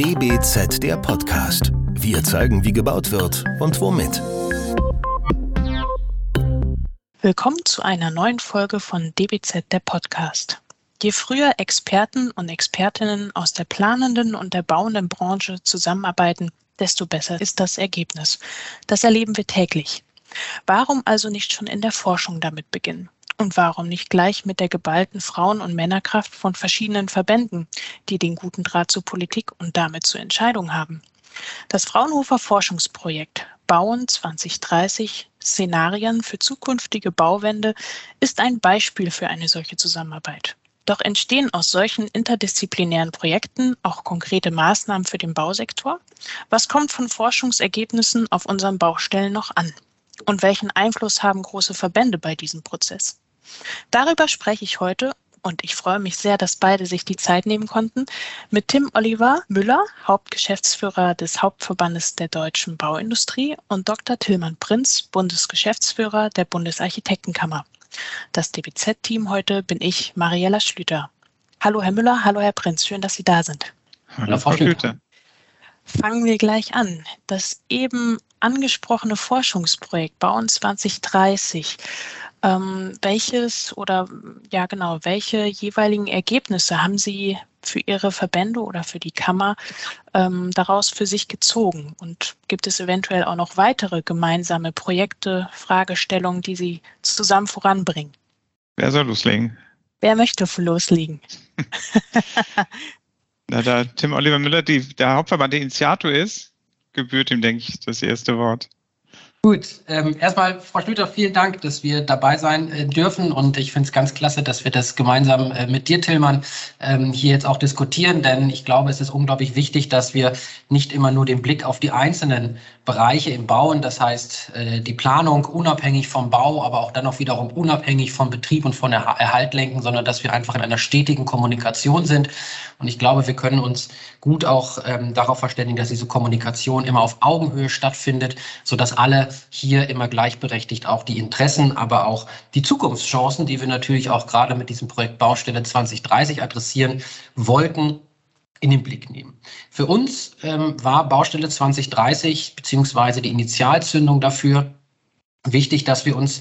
DBZ der Podcast. Wir zeigen, wie gebaut wird und womit. Willkommen zu einer neuen Folge von DBZ der Podcast. Je früher Experten und Expertinnen aus der planenden und der bauenden Branche zusammenarbeiten, desto besser ist das Ergebnis. Das erleben wir täglich. Warum also nicht schon in der Forschung damit beginnen? Und warum nicht gleich mit der geballten Frauen- und Männerkraft von verschiedenen Verbänden, die den guten Draht zur Politik und damit zur Entscheidung haben? Das Fraunhofer Forschungsprojekt Bauen 2030 Szenarien für zukünftige Bauwände ist ein Beispiel für eine solche Zusammenarbeit. Doch entstehen aus solchen interdisziplinären Projekten auch konkrete Maßnahmen für den Bausektor? Was kommt von Forschungsergebnissen auf unseren Baustellen noch an? Und welchen Einfluss haben große Verbände bei diesem Prozess? Darüber spreche ich heute und ich freue mich sehr, dass beide sich die Zeit nehmen konnten, mit Tim Oliver Müller, Hauptgeschäftsführer des Hauptverbandes der deutschen Bauindustrie und Dr. Tillmann Prinz, Bundesgeschäftsführer der Bundesarchitektenkammer. Das DBZ-Team heute bin ich, Mariella Schlüter. Hallo Herr Müller, hallo Herr Prinz, schön, dass Sie da sind. Hallo Frau Schlüter. Fangen wir gleich an. Das eben angesprochene Forschungsprojekt Bauen 2030 ähm, welches oder ja genau, welche jeweiligen Ergebnisse haben Sie für Ihre Verbände oder für die Kammer ähm, daraus für sich gezogen? Und gibt es eventuell auch noch weitere gemeinsame Projekte, Fragestellungen, die Sie zusammen voranbringen? Wer soll loslegen? Wer möchte loslegen? Na, da Tim Oliver Müller die, der Hauptverband der Initiator ist, gebührt ihm, denke ich, das erste Wort. Gut, ähm, erstmal, Frau Schlüter, vielen Dank, dass wir dabei sein äh, dürfen. Und ich finde es ganz klasse, dass wir das gemeinsam äh, mit dir, Tillmann, ähm, hier jetzt auch diskutieren. Denn ich glaube, es ist unglaublich wichtig, dass wir nicht immer nur den Blick auf die einzelnen Bereiche im Bauen, das heißt äh, die Planung unabhängig vom Bau, aber auch dann auch wiederum unabhängig vom Betrieb und von Erhalt lenken, sondern dass wir einfach in einer stetigen Kommunikation sind. Und ich glaube, wir können uns gut auch ähm, darauf verständigen, dass diese Kommunikation immer auf Augenhöhe stattfindet, sodass alle hier immer gleichberechtigt auch die Interessen, aber auch die Zukunftschancen, die wir natürlich auch gerade mit diesem Projekt Baustelle 2030 adressieren wollten, in den Blick nehmen. Für uns ähm, war Baustelle 2030 beziehungsweise die Initialzündung dafür wichtig, dass wir uns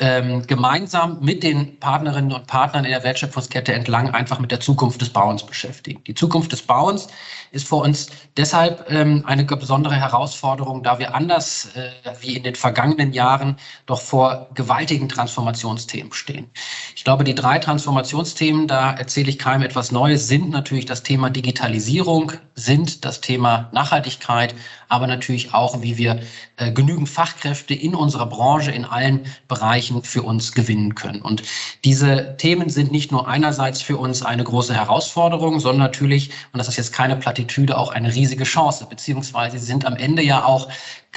ähm, gemeinsam mit den Partnerinnen und Partnern in der Wertschöpfungskette entlang einfach mit der Zukunft des Bauens beschäftigen. Die Zukunft des Bauens ist für uns deshalb ähm, eine besondere Herausforderung, da wir anders äh, wie in den vergangenen Jahren doch vor gewaltigen Transformationsthemen stehen. Ich glaube, die drei Transformationsthemen, da erzähle ich keinem etwas Neues, sind natürlich das Thema Digitalisierung, sind das Thema Nachhaltigkeit, aber natürlich auch, wie wir äh, genügend Fachkräfte in unserer Branche in allen Bereichen Bereichen für uns gewinnen können. Und diese Themen sind nicht nur einerseits für uns eine große Herausforderung, sondern natürlich, und das ist jetzt keine Plattitüde, auch eine riesige Chance, beziehungsweise sie sind am Ende ja auch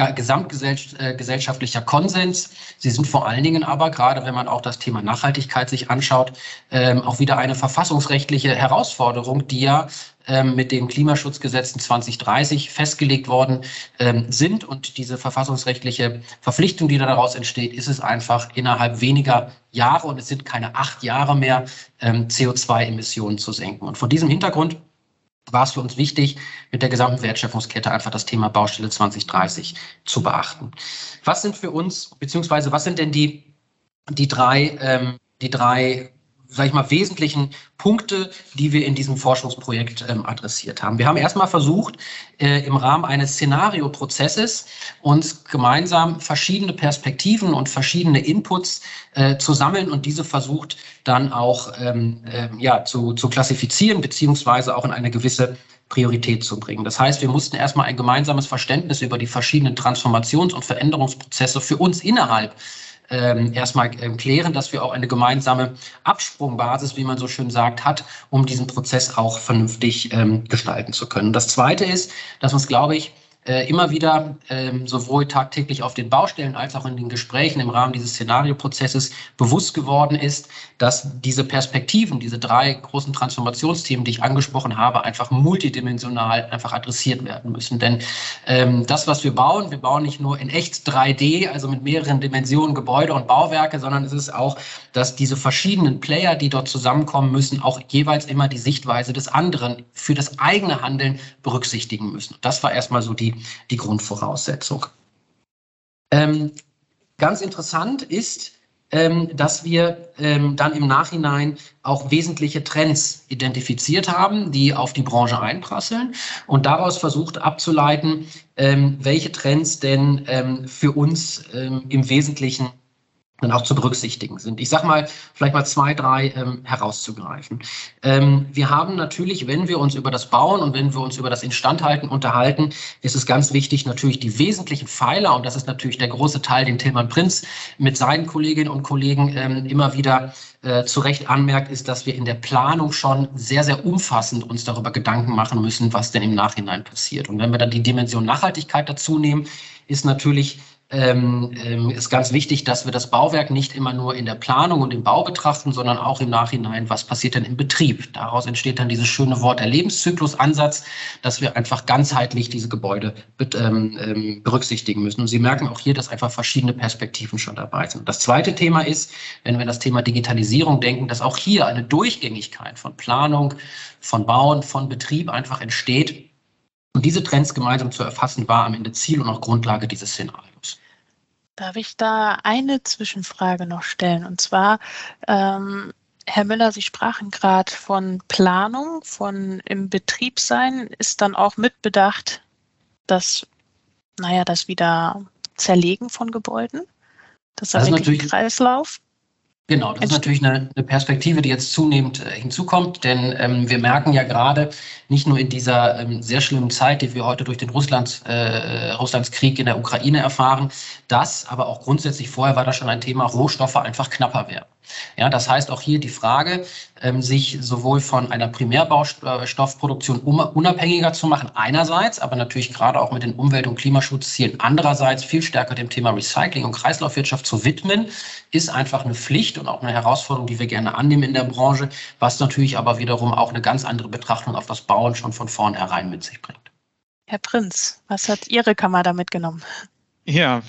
gesamtgesellschaftlicher Konsens. Sie sind vor allen Dingen aber, gerade wenn man auch das Thema Nachhaltigkeit sich anschaut, ähm, auch wieder eine verfassungsrechtliche Herausforderung, die ja ähm, mit den Klimaschutzgesetzen 2030 festgelegt worden ähm, sind. Und diese verfassungsrechtliche Verpflichtung, die daraus entsteht, ist es einfach innerhalb weniger Jahre, und es sind keine acht Jahre mehr, CO2-Emissionen zu senken. Und vor diesem Hintergrund war es für uns wichtig, mit der gesamten Wertschöpfungskette einfach das Thema Baustelle 2030 zu beachten. Was sind für uns, beziehungsweise was sind denn die, die drei, ähm, die drei sage ich mal, wesentlichen Punkte, die wir in diesem Forschungsprojekt ähm, adressiert haben. Wir haben erstmal versucht, äh, im Rahmen eines Szenarioprozesses uns gemeinsam verschiedene Perspektiven und verschiedene Inputs äh, zu sammeln und diese versucht dann auch ähm, äh, ja, zu, zu klassifizieren, beziehungsweise auch in eine gewisse Priorität zu bringen. Das heißt, wir mussten erstmal ein gemeinsames Verständnis über die verschiedenen Transformations- und Veränderungsprozesse für uns innerhalb ähm, erstmal ähm, klären, dass wir auch eine gemeinsame Absprungbasis, wie man so schön sagt, hat, um diesen Prozess auch vernünftig ähm, gestalten zu können. Das Zweite ist, dass uns, glaube ich, äh, immer wieder ähm, sowohl tagtäglich auf den Baustellen als auch in den Gesprächen im Rahmen dieses Szenarioprozesses bewusst geworden ist, dass diese Perspektiven, diese drei großen Transformationsthemen, die ich angesprochen habe, einfach multidimensional einfach adressiert werden müssen. Denn ähm, das, was wir bauen, wir bauen nicht nur in echt 3D, also mit mehreren Dimensionen Gebäude und Bauwerke, sondern es ist auch, dass diese verschiedenen Player, die dort zusammenkommen müssen, auch jeweils immer die Sichtweise des anderen für das eigene Handeln berücksichtigen müssen. Das war erstmal so die die, Grundvoraussetzung. Ähm, ganz interessant ist, ähm, dass wir ähm, dann im Nachhinein auch wesentliche Trends identifiziert haben, die auf die Branche einprasseln und daraus versucht abzuleiten, ähm, welche Trends denn ähm, für uns ähm, im Wesentlichen dann auch zu berücksichtigen sind. Ich sage mal, vielleicht mal zwei, drei ähm, herauszugreifen. Ähm, wir haben natürlich, wenn wir uns über das Bauen und wenn wir uns über das Instandhalten unterhalten, ist es ganz wichtig, natürlich die wesentlichen Pfeiler, und das ist natürlich der große Teil, den Tilman Prinz mit seinen Kolleginnen und Kollegen ähm, immer wieder äh, zu Recht anmerkt, ist, dass wir in der Planung schon sehr, sehr umfassend uns darüber Gedanken machen müssen, was denn im Nachhinein passiert. Und wenn wir dann die Dimension Nachhaltigkeit dazu nehmen, ist natürlich ähm, ähm, ist ganz wichtig, dass wir das Bauwerk nicht immer nur in der Planung und im Bau betrachten, sondern auch im Nachhinein, was passiert denn im Betrieb. Daraus entsteht dann dieses schöne Wort der Lebenszyklusansatz, dass wir einfach ganzheitlich diese Gebäude ähm, ähm, berücksichtigen müssen. Und Sie merken auch hier, dass einfach verschiedene Perspektiven schon dabei sind. Das zweite Thema ist, wenn wir das Thema Digitalisierung denken, dass auch hier eine Durchgängigkeit von Planung, von Bauen, von Betrieb einfach entsteht. Und diese Trends gemeinsam zu erfassen, war am Ende Ziel und auch Grundlage dieses Szenarios. Darf ich da eine Zwischenfrage noch stellen? Und zwar, ähm, Herr Müller, Sie sprachen gerade von Planung, von im Betrieb sein. Ist dann auch mitbedacht, dass, naja, das wieder Zerlegen von Gebäuden? Das, das ist natürlich Kreislauf? Genau, das ist natürlich eine, eine, Perspektive, die jetzt zunehmend äh, hinzukommt, denn ähm, wir merken ja gerade nicht nur in dieser ähm, sehr schlimmen Zeit, die wir heute durch den Russlands, äh, Russlands Krieg in der Ukraine erfahren, dass, aber auch grundsätzlich vorher war das schon ein Thema, Rohstoffe einfach knapper werden. Ja, das heißt auch hier die Frage, ähm, sich sowohl von einer Primärbaustoffproduktion unabhängiger zu machen, einerseits, aber natürlich gerade auch mit den Umwelt- und Klimaschutzzielen andererseits viel stärker dem Thema Recycling und Kreislaufwirtschaft zu widmen, ist einfach eine Pflicht und auch eine Herausforderung, die wir gerne annehmen in der Branche, was natürlich aber wiederum auch eine ganz andere Betrachtung auf das Bauen schon von vornherein mit sich bringt. Herr Prinz, was hat Ihre Kammer da mitgenommen? Ja,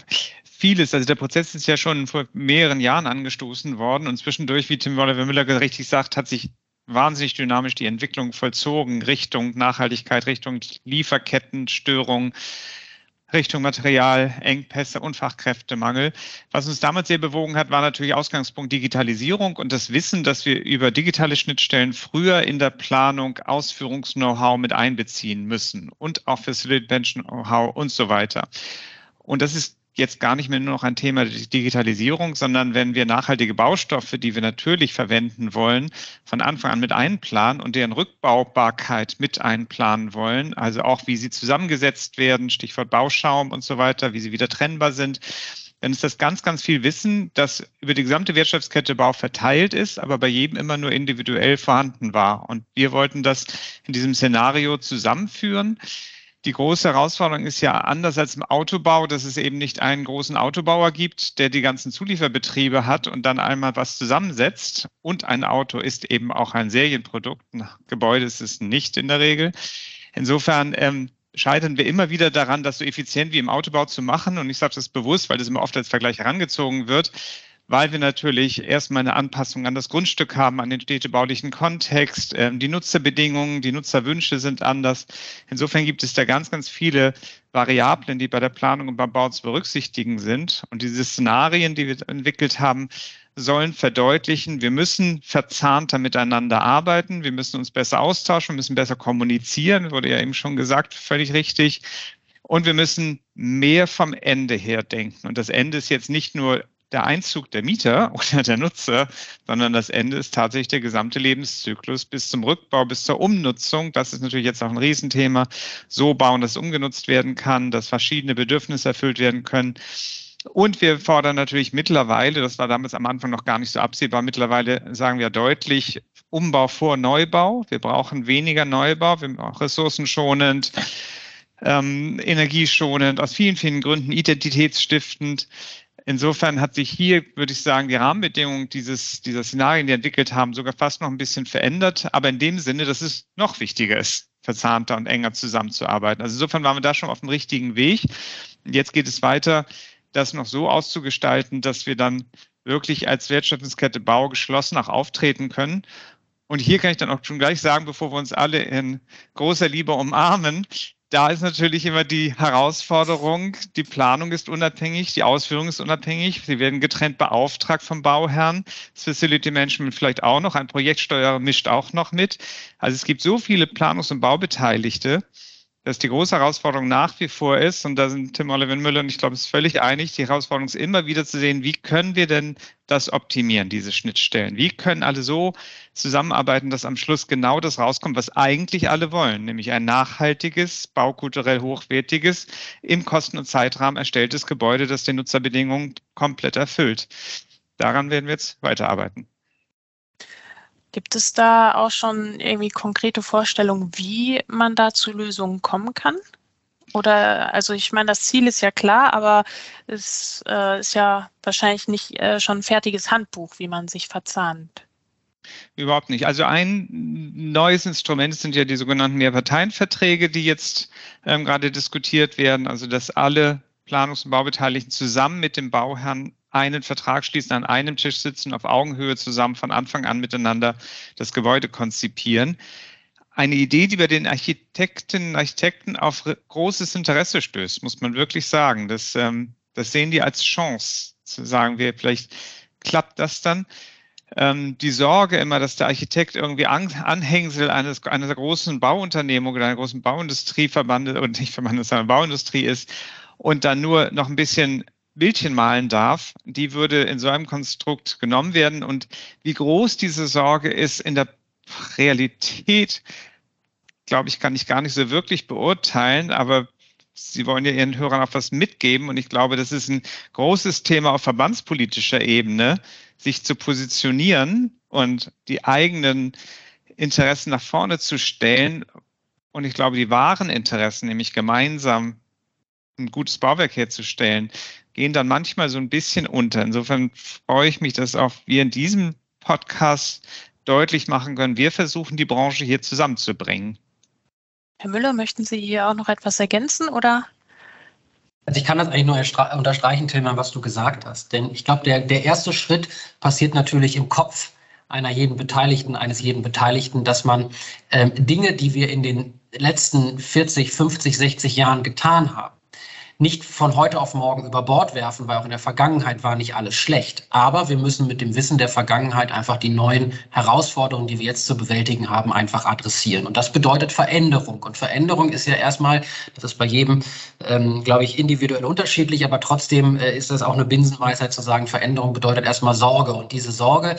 vieles. Also der Prozess ist ja schon vor mehreren Jahren angestoßen worden und zwischendurch, wie Tim Oliver Müller richtig sagt, hat sich wahnsinnig dynamisch die Entwicklung vollzogen Richtung Nachhaltigkeit, Richtung Lieferkettenstörung, Richtung Materialengpässe und Fachkräftemangel. Was uns damals sehr bewogen hat, war natürlich Ausgangspunkt Digitalisierung und das Wissen, dass wir über digitale Schnittstellen früher in der Planung Ausführungs-Know-how mit einbeziehen müssen und auch Facility Know-how und so weiter. Und das ist jetzt gar nicht mehr nur noch ein Thema Digitalisierung, sondern wenn wir nachhaltige Baustoffe, die wir natürlich verwenden wollen, von Anfang an mit einplanen und deren Rückbaubarkeit mit einplanen wollen, also auch wie sie zusammengesetzt werden, Stichwort Bauschaum und so weiter, wie sie wieder trennbar sind, dann ist das ganz, ganz viel Wissen, das über die gesamte Wirtschaftskette Bau verteilt ist, aber bei jedem immer nur individuell vorhanden war. Und wir wollten das in diesem Szenario zusammenführen die große Herausforderung ist ja anders als im Autobau, dass es eben nicht einen großen Autobauer gibt, der die ganzen Zulieferbetriebe hat und dann einmal was zusammensetzt. Und ein Auto ist eben auch ein Serienprodukt. Ein Gebäude ist es nicht in der Regel. Insofern ähm, scheitern wir immer wieder daran, das so effizient wie im Autobau zu machen. Und ich sage das bewusst, weil das immer oft als Vergleich herangezogen wird weil wir natürlich erstmal eine Anpassung an das Grundstück haben, an den städtebaulichen Kontext. Ähm, die Nutzerbedingungen, die Nutzerwünsche sind anders. Insofern gibt es da ganz, ganz viele Variablen, die bei der Planung und beim Bau zu berücksichtigen sind. Und diese Szenarien, die wir entwickelt haben, sollen verdeutlichen, wir müssen verzahnter miteinander arbeiten, wir müssen uns besser austauschen, wir müssen besser kommunizieren, wurde ja eben schon gesagt, völlig richtig. Und wir müssen mehr vom Ende her denken. Und das Ende ist jetzt nicht nur der Einzug der Mieter oder der Nutzer, sondern das Ende ist tatsächlich der gesamte Lebenszyklus bis zum Rückbau, bis zur Umnutzung. Das ist natürlich jetzt auch ein Riesenthema. So bauen, dass umgenutzt werden kann, dass verschiedene Bedürfnisse erfüllt werden können. Und wir fordern natürlich mittlerweile, das war damals am Anfang noch gar nicht so absehbar, mittlerweile sagen wir deutlich Umbau vor Neubau. Wir brauchen weniger Neubau, wir brauchen ressourcenschonend ähm, energieschonend, aus vielen, vielen Gründen identitätsstiftend. Insofern hat sich hier, würde ich sagen, die Rahmenbedingungen dieses, dieser Szenarien, die entwickelt haben, sogar fast noch ein bisschen verändert. Aber in dem Sinne, dass es noch wichtiger ist, verzahnter und enger zusammenzuarbeiten. Also insofern waren wir da schon auf dem richtigen Weg. Jetzt geht es weiter, das noch so auszugestalten, dass wir dann wirklich als Wertschöpfungskette Bau geschlossen auch auftreten können. Und hier kann ich dann auch schon gleich sagen, bevor wir uns alle in großer Liebe umarmen, da ist natürlich immer die Herausforderung, die Planung ist unabhängig, die Ausführung ist unabhängig, sie werden getrennt beauftragt vom Bauherrn, das Facility Management vielleicht auch noch, ein Projektsteuerer mischt auch noch mit. Also es gibt so viele Planungs- und Baubeteiligte, dass die große Herausforderung nach wie vor ist, und da sind Tim Oliver Müller und ich glaube, es ist völlig einig, die Herausforderung ist immer wieder zu sehen, wie können wir denn das optimieren, diese Schnittstellen? Wie können alle so zusammenarbeiten, dass am Schluss genau das rauskommt, was eigentlich alle wollen, nämlich ein nachhaltiges, baukulturell hochwertiges, im Kosten- und Zeitrahmen erstelltes Gebäude, das den Nutzerbedingungen komplett erfüllt. Daran werden wir jetzt weiterarbeiten. Gibt es da auch schon irgendwie konkrete Vorstellungen, wie man da zu Lösungen kommen kann? Oder, also ich meine, das Ziel ist ja klar, aber es äh, ist ja wahrscheinlich nicht äh, schon ein fertiges Handbuch, wie man sich verzahnt. Überhaupt nicht. Also ein neues Instrument sind ja die sogenannten Mehrparteienverträge, die jetzt ähm, gerade diskutiert werden. Also dass alle Planungs- und Baubeteiligten zusammen mit dem Bauherrn einen Vertrag schließen, an einem Tisch sitzen, auf Augenhöhe zusammen von Anfang an miteinander das Gebäude konzipieren. Eine Idee, die bei den Architektinnen und Architekten auf großes Interesse stößt, muss man wirklich sagen. Das, ähm, das sehen die als Chance, zu sagen wir, vielleicht klappt das dann. Ähm, die Sorge immer, dass der Architekt irgendwie Anhängsel eines, eines großen Bauunternehmung oder einer großen Bauindustrieverband und nicht Verband, sondern Bauindustrie ist und dann nur noch ein bisschen Bildchen malen darf, die würde in so einem Konstrukt genommen werden. Und wie groß diese Sorge ist in der Realität, glaube ich, kann ich gar nicht so wirklich beurteilen, aber Sie wollen ja Ihren Hörern auch was mitgeben. Und ich glaube, das ist ein großes Thema auf verbandspolitischer Ebene, sich zu positionieren und die eigenen Interessen nach vorne zu stellen. Und ich glaube, die wahren Interessen, nämlich gemeinsam ein gutes Bauwerk herzustellen, gehen dann manchmal so ein bisschen unter. Insofern freue ich mich, dass auch wir in diesem Podcast deutlich machen können, wir versuchen die Branche hier zusammenzubringen. Herr Müller, möchten Sie hier auch noch etwas ergänzen oder? Also ich kann das eigentlich nur unterstreichen, Tilman, was du gesagt hast. Denn ich glaube, der, der erste Schritt passiert natürlich im Kopf einer jeden Beteiligten, eines jeden Beteiligten, dass man ähm, Dinge, die wir in den letzten 40, 50, 60 Jahren getan haben, nicht von heute auf morgen über Bord werfen, weil auch in der Vergangenheit war nicht alles schlecht. Aber wir müssen mit dem Wissen der Vergangenheit einfach die neuen Herausforderungen, die wir jetzt zu bewältigen haben, einfach adressieren. Und das bedeutet Veränderung. Und Veränderung ist ja erstmal, das ist bei jedem, ähm, glaube ich, individuell unterschiedlich, aber trotzdem äh, ist das auch eine Binsenweisheit zu sagen, Veränderung bedeutet erstmal Sorge. Und diese Sorge,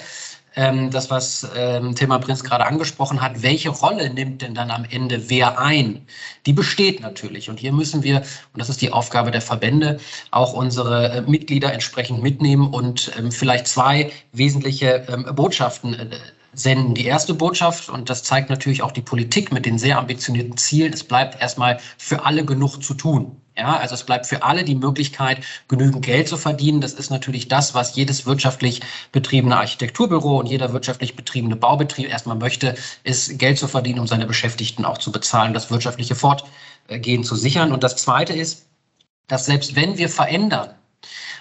ähm, das, was ähm, Thema Prinz gerade angesprochen hat, welche Rolle nimmt denn dann am Ende wer ein? Die besteht natürlich. Und hier müssen wir, und das ist die Aufgabe der Verbände, auch unsere äh, Mitglieder entsprechend mitnehmen und ähm, vielleicht zwei wesentliche ähm, Botschaften äh, senden. Die erste Botschaft, und das zeigt natürlich auch die Politik mit den sehr ambitionierten Zielen, es bleibt erstmal für alle genug zu tun. Ja, also es bleibt für alle die Möglichkeit, genügend Geld zu verdienen. Das ist natürlich das, was jedes wirtschaftlich betriebene Architekturbüro und jeder wirtschaftlich betriebene Baubetrieb erstmal möchte, ist Geld zu verdienen, um seine Beschäftigten auch zu bezahlen, das wirtschaftliche Fortgehen zu sichern. Und das Zweite ist, dass selbst wenn wir verändern,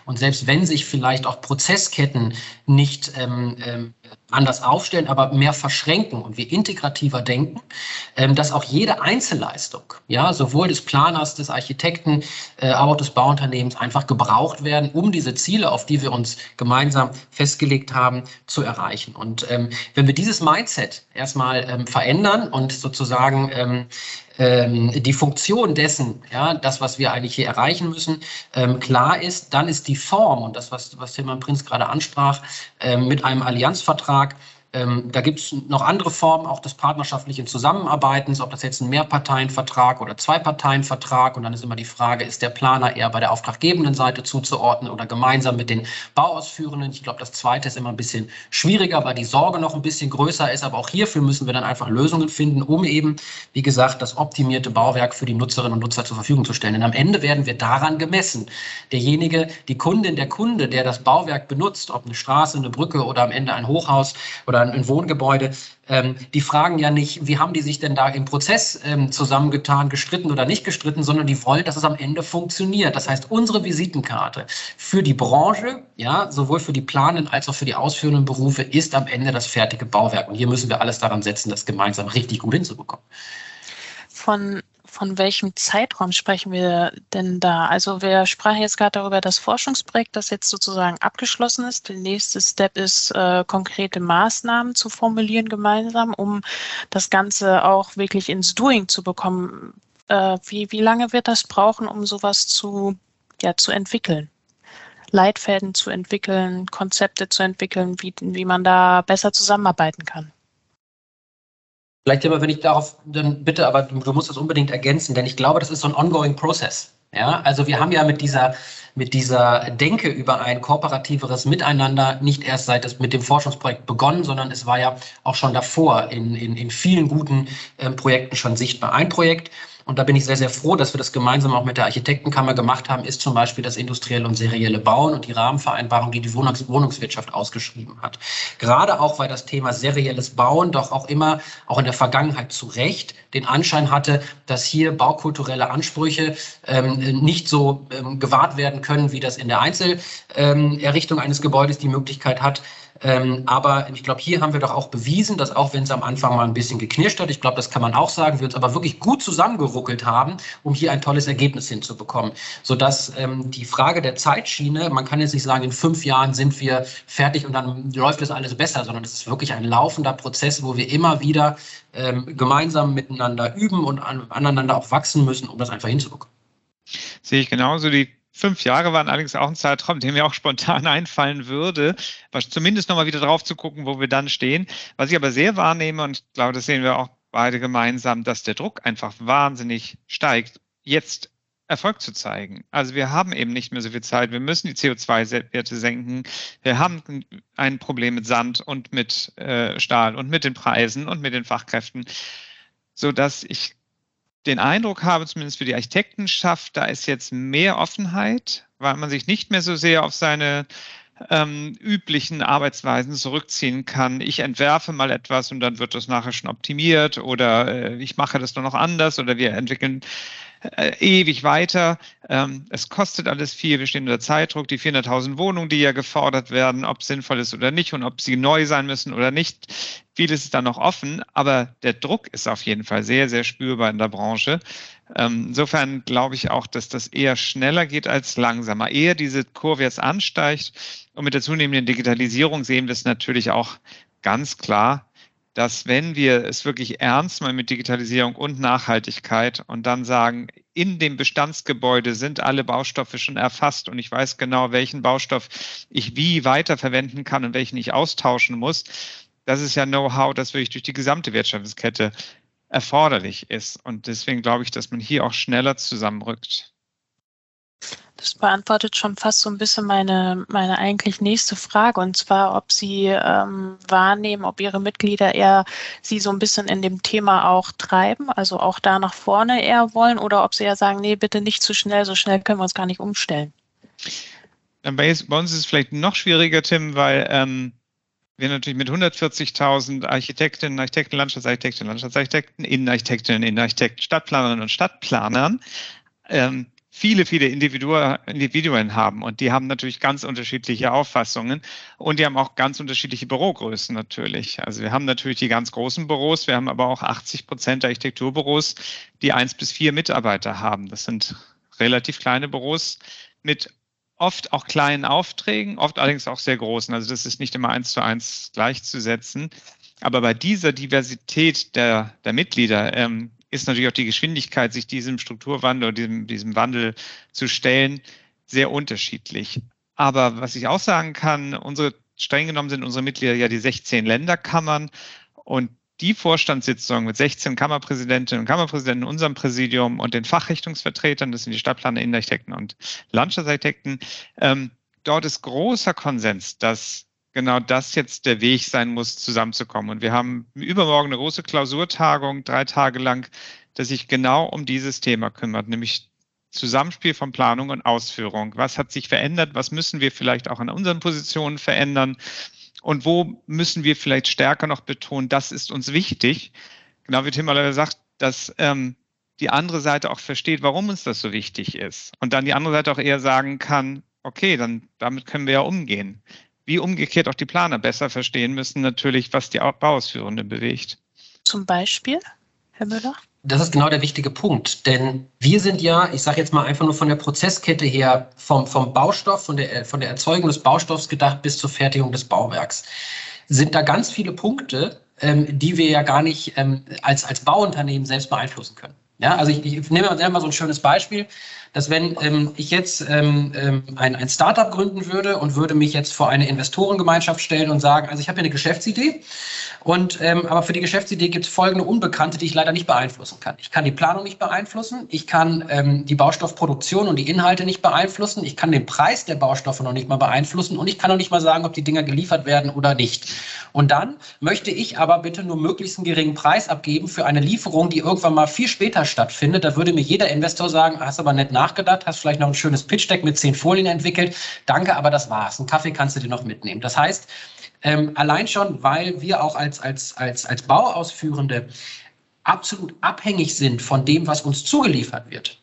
und selbst wenn sich vielleicht auch Prozessketten nicht ähm, ähm, anders aufstellen, aber mehr verschränken und wir integrativer denken, ähm, dass auch jede Einzelleistung, ja, sowohl des Planers, des Architekten, äh, aber auch des Bauunternehmens einfach gebraucht werden, um diese Ziele, auf die wir uns gemeinsam festgelegt haben, zu erreichen. Und ähm, wenn wir dieses Mindset erstmal ähm, verändern und sozusagen ähm, ähm, die Funktion dessen, ja, das, was wir eigentlich hier erreichen müssen, ähm, klar ist, dann ist die Form und das, was, was Tilman Prinz gerade ansprach, ähm, mit einem Allianzvertrag Vertrag ähm, da gibt es noch andere Formen auch des partnerschaftlichen Zusammenarbeitens, ob das jetzt ein Mehrparteienvertrag oder Zweiparteienvertrag. Und dann ist immer die Frage, ist der Planer eher bei der auftraggebenden Seite zuzuordnen oder gemeinsam mit den Bauausführenden? Ich glaube, das zweite ist immer ein bisschen schwieriger, weil die Sorge noch ein bisschen größer ist. Aber auch hierfür müssen wir dann einfach Lösungen finden, um eben, wie gesagt, das optimierte Bauwerk für die Nutzerinnen und Nutzer zur Verfügung zu stellen. Denn am Ende werden wir daran gemessen. Derjenige, die Kundin, der Kunde, der das Bauwerk benutzt, ob eine Straße, eine Brücke oder am Ende ein Hochhaus oder ein Wohngebäude, ähm, die fragen ja nicht, wie haben die sich denn da im Prozess ähm, zusammengetan, gestritten oder nicht gestritten, sondern die wollen, dass es am Ende funktioniert. Das heißt, unsere Visitenkarte für die Branche, ja, sowohl für die planenden als auch für die ausführenden Berufe, ist am Ende das fertige Bauwerk. Und hier müssen wir alles daran setzen, das gemeinsam richtig gut hinzubekommen. Von von welchem Zeitraum sprechen wir denn da? Also wir sprachen jetzt gerade darüber, das Forschungsprojekt, das jetzt sozusagen abgeschlossen ist. Der nächste Step ist, äh, konkrete Maßnahmen zu formulieren gemeinsam, um das Ganze auch wirklich ins Doing zu bekommen. Äh, wie, wie lange wird das brauchen, um sowas zu, ja, zu entwickeln? Leitfäden zu entwickeln, Konzepte zu entwickeln, wie, wie man da besser zusammenarbeiten kann. Vielleicht aber, wenn ich darauf dann bitte, aber du musst das unbedingt ergänzen, denn ich glaube, das ist so ein ongoing process. Ja, also wir haben ja mit dieser, mit dieser Denke über ein kooperativeres Miteinander nicht erst seit das mit dem Forschungsprojekt begonnen, sondern es war ja auch schon davor in, in, in vielen guten äh, Projekten schon sichtbar. Ein Projekt, und da bin ich sehr, sehr froh, dass wir das gemeinsam auch mit der Architektenkammer gemacht haben, ist zum Beispiel das industrielle und serielle Bauen und die Rahmenvereinbarung, die die Wohnungs Wohnungswirtschaft ausgeschrieben hat. Gerade auch, weil das Thema serielles Bauen doch auch immer, auch in der Vergangenheit zu Recht, den Anschein hatte, dass hier baukulturelle Ansprüche ähm, nicht so ähm, gewahrt werden können, wie das in der Einzelerrichtung ähm, eines Gebäudes die Möglichkeit hat. Ähm, aber ich glaube, hier haben wir doch auch bewiesen, dass auch wenn es am Anfang mal ein bisschen geknirscht hat, ich glaube, das kann man auch sagen, wir uns aber wirklich gut zusammengeruckelt haben, um hier ein tolles Ergebnis hinzubekommen. Sodass ähm, die Frage der Zeitschiene, man kann jetzt nicht sagen, in fünf Jahren sind wir fertig und dann läuft das alles besser, sondern es ist wirklich ein laufender Prozess, wo wir immer wieder ähm, gemeinsam miteinander üben und an, aneinander auch wachsen müssen, um das einfach hinzubekommen. Sehe ich genauso. Die Fünf Jahre waren allerdings auch ein Zeitraum, der mir auch spontan einfallen würde, zumindest nochmal wieder drauf zu gucken, wo wir dann stehen. Was ich aber sehr wahrnehme, und ich glaube, das sehen wir auch beide gemeinsam, dass der Druck einfach wahnsinnig steigt, jetzt Erfolg zu zeigen. Also wir haben eben nicht mehr so viel Zeit. Wir müssen die CO2-Werte senken. Wir haben ein Problem mit Sand und mit äh, Stahl und mit den Preisen und mit den Fachkräften, so dass ich den Eindruck habe, zumindest für die Architektenschaft, da ist jetzt mehr Offenheit, weil man sich nicht mehr so sehr auf seine ähm, üblichen Arbeitsweisen zurückziehen kann. Ich entwerfe mal etwas und dann wird das nachher schon optimiert oder äh, ich mache das nur noch anders oder wir entwickeln äh, ewig weiter. Ähm, es kostet alles viel. Wir stehen unter Zeitdruck. Die 400.000 Wohnungen, die ja gefordert werden, ob sinnvoll ist oder nicht und ob sie neu sein müssen oder nicht. Vieles ist da noch offen, aber der Druck ist auf jeden Fall sehr, sehr spürbar in der Branche. Ähm, insofern glaube ich auch, dass das eher schneller geht als langsamer. Eher diese Kurve jetzt ansteigt und mit der zunehmenden Digitalisierung sehen wir es natürlich auch ganz klar, dass wenn wir es wirklich ernst meinen mit Digitalisierung und Nachhaltigkeit und dann sagen, in dem Bestandsgebäude sind alle Baustoffe schon erfasst und ich weiß genau, welchen Baustoff ich wie weiterverwenden kann und welchen ich austauschen muss, das ist ja Know-how, das wirklich durch die gesamte Wertschöpfungskette erforderlich ist. Und deswegen glaube ich, dass man hier auch schneller zusammenrückt. Das beantwortet schon fast so ein bisschen meine, meine eigentlich nächste Frage, und zwar, ob Sie ähm, wahrnehmen, ob Ihre Mitglieder eher Sie so ein bisschen in dem Thema auch treiben, also auch da nach vorne eher wollen, oder ob Sie eher sagen, nee, bitte nicht zu schnell, so schnell können wir uns gar nicht umstellen. Bei, bei uns ist es vielleicht noch schwieriger, Tim, weil ähm, wir natürlich mit 140.000 Architektinnen, Architekten, Landschaftsarchitektinnen, Landschaftsarchitekten, Innenarchitektinnen, Innenarchitekten, Stadtplanerinnen und Stadtplanern ähm, viele, viele Individuen haben und die haben natürlich ganz unterschiedliche Auffassungen und die haben auch ganz unterschiedliche Bürogrößen natürlich. Also wir haben natürlich die ganz großen Büros, wir haben aber auch 80 Prozent Architekturbüros, die eins bis vier Mitarbeiter haben. Das sind relativ kleine Büros mit oft auch kleinen Aufträgen, oft allerdings auch sehr großen. Also das ist nicht immer eins zu eins gleichzusetzen. Aber bei dieser Diversität der, der Mitglieder ähm, ist natürlich auch die Geschwindigkeit, sich diesem Strukturwandel oder diesem, diesem Wandel zu stellen, sehr unterschiedlich. Aber was ich auch sagen kann, unsere streng genommen sind unsere Mitglieder ja die 16 Länderkammern und die Vorstandssitzung mit 16 Kammerpräsidentinnen und Kammerpräsidenten in unserem Präsidium und den Fachrichtungsvertretern, das sind die Stadtplaner, Innenarchitekten und Landschaftsarchitekten, ähm, dort ist großer Konsens, dass genau das jetzt der Weg sein muss, zusammenzukommen. Und wir haben übermorgen eine große Klausurtagung, drei Tage lang, dass sich genau um dieses Thema kümmert, nämlich Zusammenspiel von Planung und Ausführung. Was hat sich verändert? Was müssen wir vielleicht auch an unseren Positionen verändern? Und wo müssen wir vielleicht stärker noch betonen, das ist uns wichtig? Genau wie Tim Aller sagt, dass ähm, die andere Seite auch versteht, warum uns das so wichtig ist. Und dann die andere Seite auch eher sagen kann, okay, dann damit können wir ja umgehen. Wie umgekehrt auch die Planer besser verstehen müssen natürlich, was die Bauausführenden bewegt. Zum Beispiel, Herr Müller? Das ist genau der wichtige Punkt, denn wir sind ja, ich sage jetzt mal einfach nur von der Prozesskette her, vom, vom Baustoff, von der, von der Erzeugung des Baustoffs gedacht bis zur Fertigung des Bauwerks, sind da ganz viele Punkte, ähm, die wir ja gar nicht ähm, als, als Bauunternehmen selbst beeinflussen können. Ja, also ich, ich nehme mal so ein schönes Beispiel dass wenn ähm, ich jetzt ähm, ähm, ein, ein Startup gründen würde und würde mich jetzt vor eine Investorengemeinschaft stellen und sagen, also ich habe hier eine Geschäftsidee und ähm, aber für die Geschäftsidee gibt es folgende Unbekannte, die ich leider nicht beeinflussen kann. Ich kann die Planung nicht beeinflussen, ich kann ähm, die Baustoffproduktion und die Inhalte nicht beeinflussen, ich kann den Preis der Baustoffe noch nicht mal beeinflussen und ich kann noch nicht mal sagen, ob die Dinger geliefert werden oder nicht. Und dann möchte ich aber bitte nur möglichst einen geringen Preis abgeben für eine Lieferung, die irgendwann mal viel später stattfindet. Da würde mir jeder Investor sagen, hast aber nicht nachgedacht, hast vielleicht noch ein schönes Pitch-Deck mit zehn Folien entwickelt. Danke, aber das war's. Einen Kaffee kannst du dir noch mitnehmen. Das heißt, ähm, allein schon, weil wir auch als, als, als, als Bauausführende absolut abhängig sind von dem, was uns zugeliefert wird.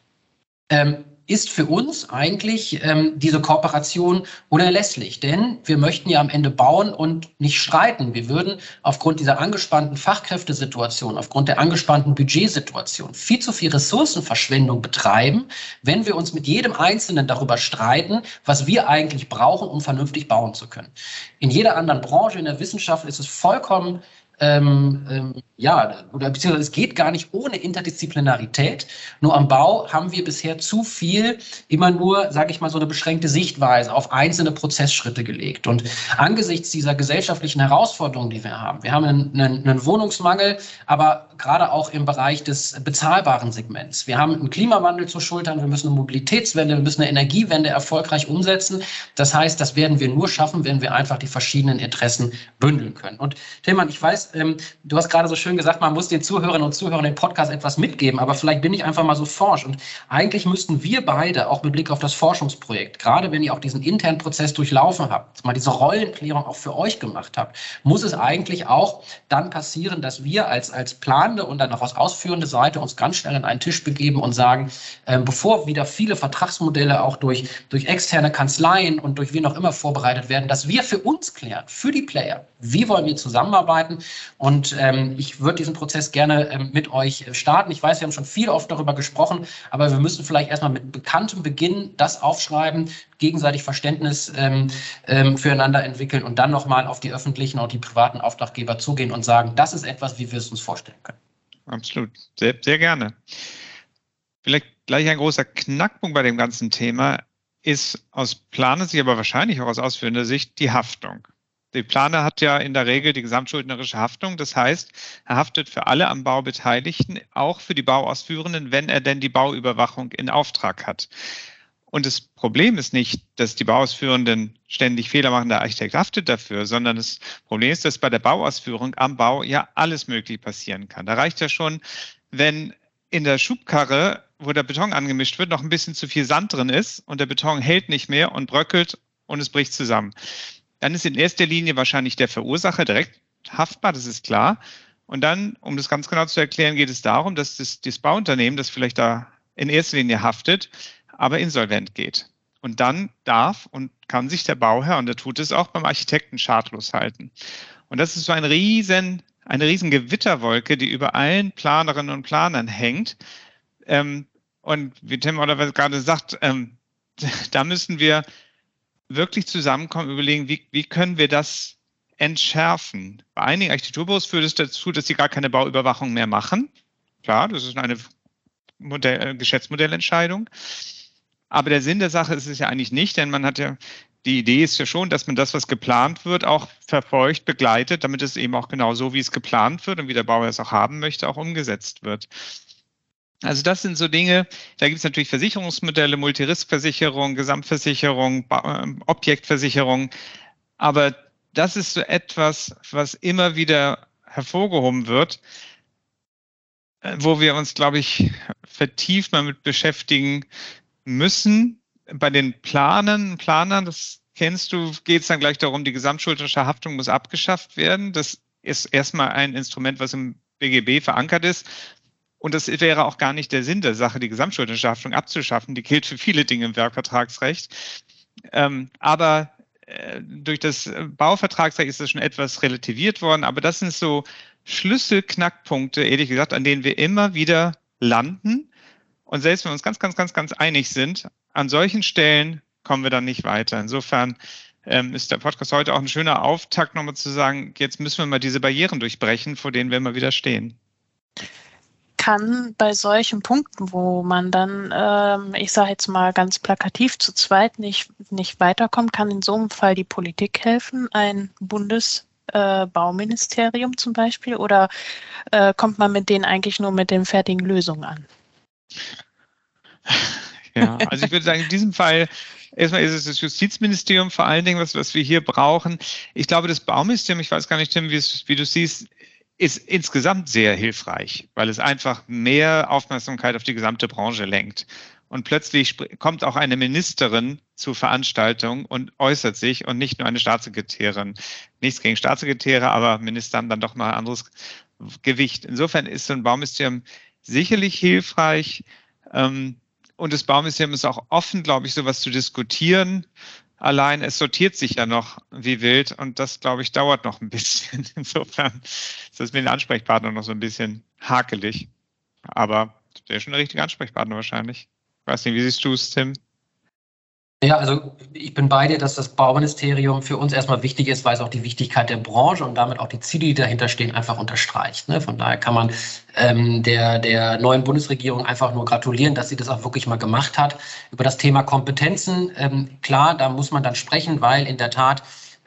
Ähm, ist für uns eigentlich ähm, diese Kooperation unerlässlich. Denn wir möchten ja am Ende bauen und nicht streiten. Wir würden aufgrund dieser angespannten Fachkräftesituation, aufgrund der angespannten Budgetsituation viel zu viel Ressourcenverschwendung betreiben, wenn wir uns mit jedem Einzelnen darüber streiten, was wir eigentlich brauchen, um vernünftig bauen zu können. In jeder anderen Branche in der Wissenschaft ist es vollkommen ähm, ähm, ja, oder beziehungsweise es geht gar nicht ohne Interdisziplinarität. Nur am Bau haben wir bisher zu viel immer nur, sage ich mal, so eine beschränkte Sichtweise auf einzelne Prozessschritte gelegt. Und angesichts dieser gesellschaftlichen Herausforderungen, die wir haben, wir haben einen, einen, Wohnungsmangel, aber gerade auch im Bereich des bezahlbaren Segments. Wir haben einen Klimawandel zu schultern, wir müssen eine Mobilitätswende, wir müssen eine Energiewende erfolgreich umsetzen. Das heißt, das werden wir nur schaffen, wenn wir einfach die verschiedenen Interessen bündeln können. Und Tilman, ich weiß, ähm, du hast gerade so schön gesagt, man muss den Zuhörerinnen und Zuhörern den Podcast etwas mitgeben, aber vielleicht bin ich einfach mal so forsch. Und eigentlich müssten wir beide, auch mit Blick auf das Forschungsprojekt, gerade wenn ihr auch diesen internen Prozess durchlaufen habt, mal diese Rollenklärung auch für euch gemacht habt, muss es eigentlich auch dann passieren, dass wir als, als Plan planende und dann auch aus ausführende Seite uns ganz schnell an einen Tisch begeben und sagen, äh, bevor wieder viele Vertragsmodelle auch durch, durch externe Kanzleien und durch wen auch immer vorbereitet werden, dass wir für uns klären, für die Player, wie wollen wir zusammenarbeiten. Und ähm, ich würde diesen Prozess gerne ähm, mit euch starten. Ich weiß, wir haben schon viel oft darüber gesprochen, aber wir müssen vielleicht erstmal mit bekanntem Beginn das aufschreiben, gegenseitig Verständnis ähm, ähm, füreinander entwickeln und dann nochmal auf die öffentlichen und die privaten Auftraggeber zugehen und sagen, das ist etwas, wie wir es uns vorstellen können. Absolut, sehr, sehr gerne. Vielleicht gleich ein großer Knackpunkt bei dem ganzen Thema ist aus Planersicht, aber wahrscheinlich auch aus ausführender Sicht die Haftung. Der Planer hat ja in der Regel die gesamtschuldnerische Haftung. Das heißt, er haftet für alle am Bau Beteiligten, auch für die Bauausführenden, wenn er denn die Bauüberwachung in Auftrag hat. Und das Problem ist nicht, dass die Bauausführenden ständig Fehler machen, der Architekt haftet dafür, sondern das Problem ist, dass bei der Bauausführung am Bau ja alles möglich passieren kann. Da reicht ja schon, wenn in der Schubkarre, wo der Beton angemischt wird, noch ein bisschen zu viel Sand drin ist und der Beton hält nicht mehr und bröckelt und es bricht zusammen. Dann ist in erster Linie wahrscheinlich der Verursacher direkt haftbar, das ist klar. Und dann, um das ganz genau zu erklären, geht es darum, dass das, das Bauunternehmen, das vielleicht da in erster Linie haftet, aber insolvent geht. Und dann darf und kann sich der Bauherr, und er tut es auch beim Architekten, schadlos halten. Und das ist so ein riesen, eine riesen Gewitterwolke, die über allen Planerinnen und Planern hängt. Ähm, und wie Tim Oliver gerade sagt, ähm, da müssen wir wirklich zusammenkommen, überlegen, wie, wie können wir das entschärfen. Bei einigen Architekturbüros führt es dazu, dass sie gar keine Bauüberwachung mehr machen. Klar, das ist eine Modell, Geschäftsmodellentscheidung. Aber der Sinn der Sache ist es ja eigentlich nicht, denn man hat ja die Idee ist ja schon, dass man das, was geplant wird, auch verfolgt, begleitet, damit es eben auch genau so, wie es geplant wird und wie der Bauer es auch haben möchte, auch umgesetzt wird. Also das sind so Dinge, da gibt es natürlich Versicherungsmodelle, Multiriskversicherung, Gesamtversicherung, ähm, Objektversicherung, aber das ist so etwas, was immer wieder hervorgehoben wird, äh, wo wir uns, glaube ich, vertieft mal mit beschäftigen müssen. Bei den Planern, Planern, das kennst du, geht es dann gleich darum, die gesamtschuldnerische Haftung muss abgeschafft werden. Das ist erstmal ein Instrument, was im BGB verankert ist. Und das wäre auch gar nicht der Sinn der Sache, die gesamtschuldnerische Haftung abzuschaffen. Die gilt für viele Dinge im Werkvertragsrecht. Ähm, aber äh, durch das Bauvertragsrecht ist das schon etwas relativiert worden. Aber das sind so Schlüsselknackpunkte, ehrlich gesagt, an denen wir immer wieder landen. Und selbst wenn wir uns ganz, ganz, ganz, ganz einig sind, an solchen Stellen kommen wir dann nicht weiter. Insofern ähm, ist der Podcast heute auch ein schöner Auftakt, nochmal zu sagen, jetzt müssen wir mal diese Barrieren durchbrechen, vor denen wir immer wieder stehen. Kann bei solchen Punkten, wo man dann, ähm, ich sage jetzt mal ganz plakativ, zu zweit nicht, nicht weiterkommt, kann in so einem Fall die Politik helfen, ein Bundes äh, zum Beispiel oder äh, kommt man mit denen eigentlich nur mit den fertigen Lösungen an? Ja, also ich würde sagen, in diesem Fall Erstmal ist es das Justizministerium vor allen Dingen, was, was wir hier brauchen. Ich glaube, das Bauministerium, ich weiß gar nicht, Tim, wie, wie du siehst, ist insgesamt sehr hilfreich, weil es einfach mehr Aufmerksamkeit auf die gesamte Branche lenkt. Und plötzlich kommt auch eine Ministerin zur Veranstaltung und äußert sich und nicht nur eine Staatssekretärin. Nichts gegen Staatssekretäre, aber Minister haben dann doch mal anderes Gewicht. Insofern ist so ein Bauministerium sicherlich hilfreich. Ähm, und das Bauministerium ist auch offen, glaube ich, sowas zu diskutieren. Allein es sortiert sich ja noch wie wild und das, glaube ich, dauert noch ein bisschen. Insofern ist das mit den Ansprechpartnern noch so ein bisschen hakelig. Aber der ist schon der richtige Ansprechpartner wahrscheinlich weiß nicht, wie siehst du es, Tim? Ja, also ich bin bei dir, dass das Bauministerium für uns erstmal wichtig ist, weil es auch die Wichtigkeit der Branche und damit auch die Ziele, die dahinter stehen, einfach unterstreicht. Ne? Von daher kann man ähm, der, der neuen Bundesregierung einfach nur gratulieren, dass sie das auch wirklich mal gemacht hat. Über das Thema Kompetenzen, ähm, klar, da muss man dann sprechen, weil in der Tat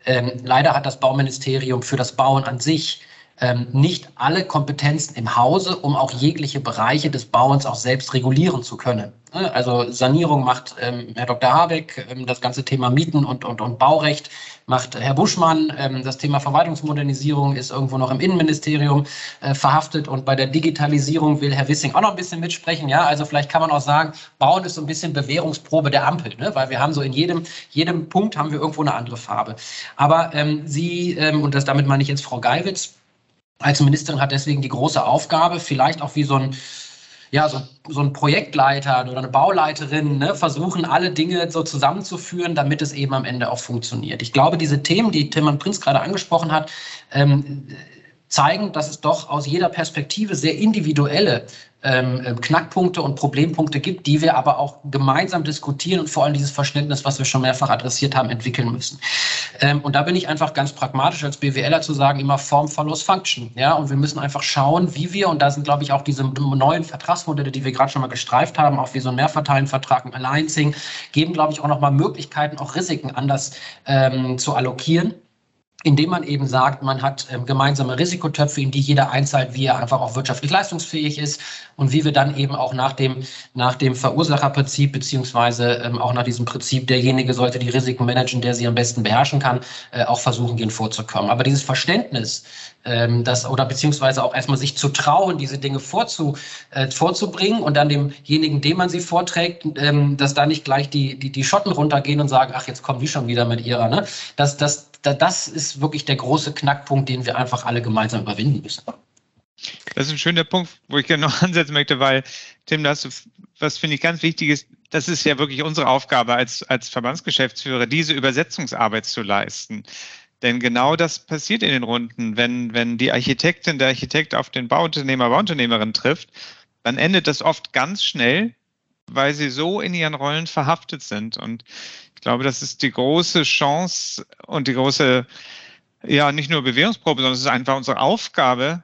ähm, leider hat das Bauministerium für das Bauen an sich ähm, nicht alle Kompetenzen im Hause, um auch jegliche Bereiche des Bauens auch selbst regulieren zu können. Ne? Also Sanierung macht ähm, Herr Dr. Habeck, ähm, das ganze Thema Mieten und, und, und Baurecht macht Herr Buschmann, ähm, das Thema Verwaltungsmodernisierung ist irgendwo noch im Innenministerium äh, verhaftet und bei der Digitalisierung will Herr Wissing auch noch ein bisschen mitsprechen. Ja, also vielleicht kann man auch sagen, Bauen ist so ein bisschen Bewährungsprobe der Ampel, ne? weil wir haben so in jedem, jedem Punkt haben wir irgendwo eine andere Farbe. Aber ähm, Sie, ähm, und das damit meine ich jetzt Frau Geiwitz, als Ministerin hat deswegen die große Aufgabe, vielleicht auch wie so ein ja, so, so ein Projektleiter oder eine Bauleiterin ne, versuchen, alle Dinge so zusammenzuführen, damit es eben am Ende auch funktioniert. Ich glaube, diese Themen, die Timon Prinz gerade angesprochen hat, ähm, zeigen, dass es doch aus jeder Perspektive sehr individuelle ähm, ähm, Knackpunkte und Problempunkte gibt, die wir aber auch gemeinsam diskutieren und vor allem dieses Verständnis, was wir schon mehrfach adressiert haben, entwickeln müssen. Ähm, und da bin ich einfach ganz pragmatisch als BWLer zu sagen, immer Form follows Function. Ja, und wir müssen einfach schauen, wie wir, und da sind, glaube ich, auch diese neuen Vertragsmodelle, die wir gerade schon mal gestreift haben, auch wie so ein Mehrparteienvertrag, ein Alliancing, geben, glaube ich, auch nochmal Möglichkeiten, auch Risiken anders ähm, zu allokieren indem man eben sagt, man hat ähm, gemeinsame Risikotöpfe, in die jeder einzahlt, wie er einfach auch wirtschaftlich leistungsfähig ist und wie wir dann eben auch nach dem, nach dem Verursacherprinzip beziehungsweise ähm, auch nach diesem Prinzip, derjenige sollte die Risiken managen, der sie am besten beherrschen kann, äh, auch versuchen gehen vorzukommen. Aber dieses Verständnis, ähm, das oder beziehungsweise auch erstmal sich zu trauen, diese Dinge vorzu, äh, vorzubringen und dann demjenigen, dem man sie vorträgt, ähm, dass da nicht gleich die, die, die Schotten runtergehen und sagen, ach, jetzt kommen die schon wieder mit ihrer, ne? Das, das, das ist wirklich der große Knackpunkt, den wir einfach alle gemeinsam überwinden müssen. Das ist ein schöner Punkt, wo ich gerne noch ansetzen möchte, weil, Tim, das, was finde ich ganz wichtig ist, das ist ja wirklich unsere Aufgabe als, als Verbandsgeschäftsführer, diese Übersetzungsarbeit zu leisten. Denn genau das passiert in den Runden. Wenn, wenn die Architektin, der Architekt auf den Bauunternehmer, Bauunternehmerin trifft, dann endet das oft ganz schnell, weil sie so in ihren Rollen verhaftet sind. Und ich glaube, das ist die große Chance und die große, ja, nicht nur Bewährungsprobe, sondern es ist einfach unsere Aufgabe,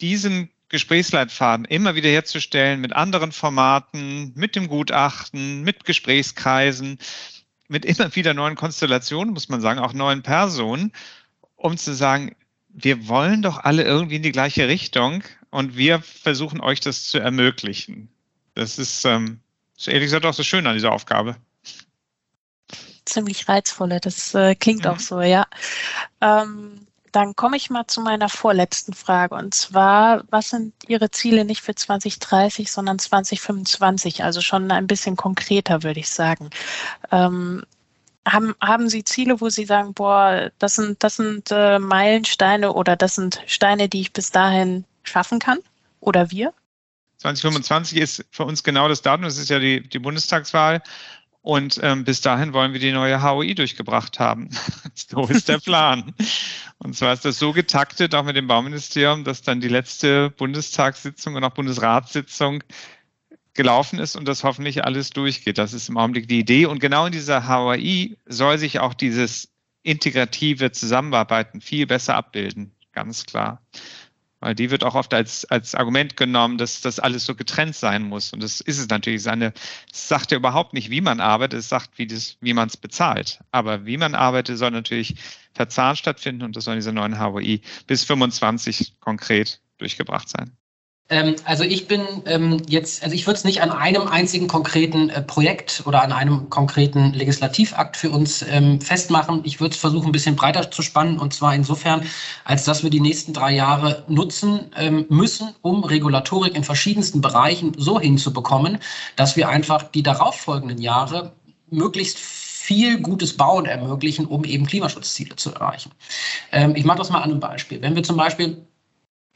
diesen Gesprächsleitfaden immer wieder herzustellen mit anderen Formaten, mit dem Gutachten, mit Gesprächskreisen, mit immer wieder neuen Konstellationen, muss man sagen, auch neuen Personen, um zu sagen, wir wollen doch alle irgendwie in die gleiche Richtung und wir versuchen euch das zu ermöglichen. Das ist, ähm, ist ehrlich gesagt auch so schön an dieser Aufgabe. Ziemlich reizvolle, das äh, klingt mhm. auch so, ja. Ähm, dann komme ich mal zu meiner vorletzten Frage und zwar, was sind Ihre Ziele nicht für 2030, sondern 2025? Also schon ein bisschen konkreter, würde ich sagen. Ähm, haben, haben Sie Ziele, wo Sie sagen, boah, das sind, das sind äh, Meilensteine oder das sind Steine, die ich bis dahin schaffen kann? Oder wir? 2025 ist für uns genau das Datum, das ist ja die, die Bundestagswahl. Und ähm, bis dahin wollen wir die neue HOI durchgebracht haben. so ist der Plan. Und zwar ist das so getaktet, auch mit dem Bauministerium, dass dann die letzte Bundestagssitzung und auch Bundesratssitzung gelaufen ist und das hoffentlich alles durchgeht. Das ist im Augenblick die Idee. Und genau in dieser HOI soll sich auch dieses integrative Zusammenarbeiten viel besser abbilden. Ganz klar. Weil die wird auch oft als, als Argument genommen, dass das alles so getrennt sein muss. Und das ist es natürlich. Seine, es sagt ja überhaupt nicht, wie man arbeitet, es sagt, wie, das, wie man es bezahlt. Aber wie man arbeitet, soll natürlich verzahnt stattfinden und das soll in dieser neuen HWI bis 25 konkret durchgebracht sein. Ähm, also ich bin ähm, jetzt, also ich würde es nicht an einem einzigen konkreten äh, Projekt oder an einem konkreten Legislativakt für uns ähm, festmachen. Ich würde es versuchen, ein bisschen breiter zu spannen und zwar insofern, als dass wir die nächsten drei Jahre nutzen ähm, müssen, um Regulatorik in verschiedensten Bereichen so hinzubekommen, dass wir einfach die darauffolgenden Jahre möglichst viel gutes Bauen ermöglichen, um eben Klimaschutzziele zu erreichen. Ähm, ich mache das mal an einem Beispiel. Wenn wir zum Beispiel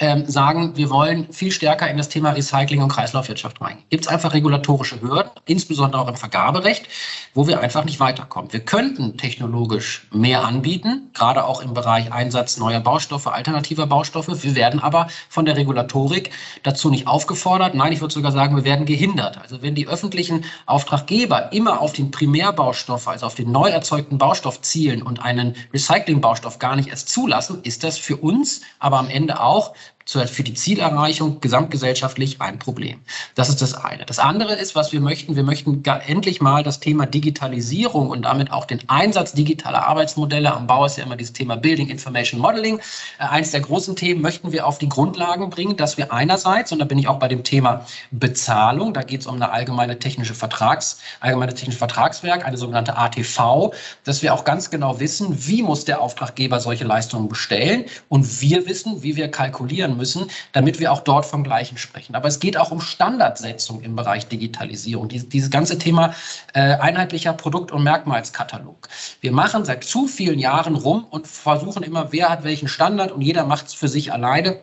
ähm, sagen, wir wollen viel stärker in das Thema Recycling und Kreislaufwirtschaft rein. Gibt es einfach regulatorische Hürden, insbesondere auch im Vergaberecht, wo wir einfach nicht weiterkommen. Wir könnten technologisch mehr anbieten, gerade auch im Bereich Einsatz neuer Baustoffe, alternativer Baustoffe. Wir werden aber von der Regulatorik dazu nicht aufgefordert. Nein, ich würde sogar sagen, wir werden gehindert. Also wenn die öffentlichen Auftraggeber immer auf den Primärbaustoff, also auf den neu erzeugten Baustoff zielen und einen Recyclingbaustoff gar nicht erst zulassen, ist das für uns aber am Ende auch für die Zielerreichung gesamtgesellschaftlich ein Problem. Das ist das eine. Das andere ist, was wir möchten, wir möchten endlich mal das Thema Digitalisierung und damit auch den Einsatz digitaler Arbeitsmodelle, am Bau ist ja immer dieses Thema Building Information Modeling, äh, eines der großen Themen möchten wir auf die Grundlagen bringen, dass wir einerseits, und da bin ich auch bei dem Thema Bezahlung, da geht es um eine allgemeine technische Vertrags, allgemeine technische Vertragswerk, eine sogenannte ATV, dass wir auch ganz genau wissen, wie muss der Auftraggeber solche Leistungen bestellen und wir wissen, wie wir kalkulieren müssen, damit wir auch dort vom Gleichen sprechen. Aber es geht auch um Standardsetzung im Bereich Digitalisierung. Dies, dieses ganze Thema äh, einheitlicher Produkt- und Merkmalskatalog. Wir machen seit zu vielen Jahren rum und versuchen immer, wer hat welchen Standard und jeder macht es für sich alleine.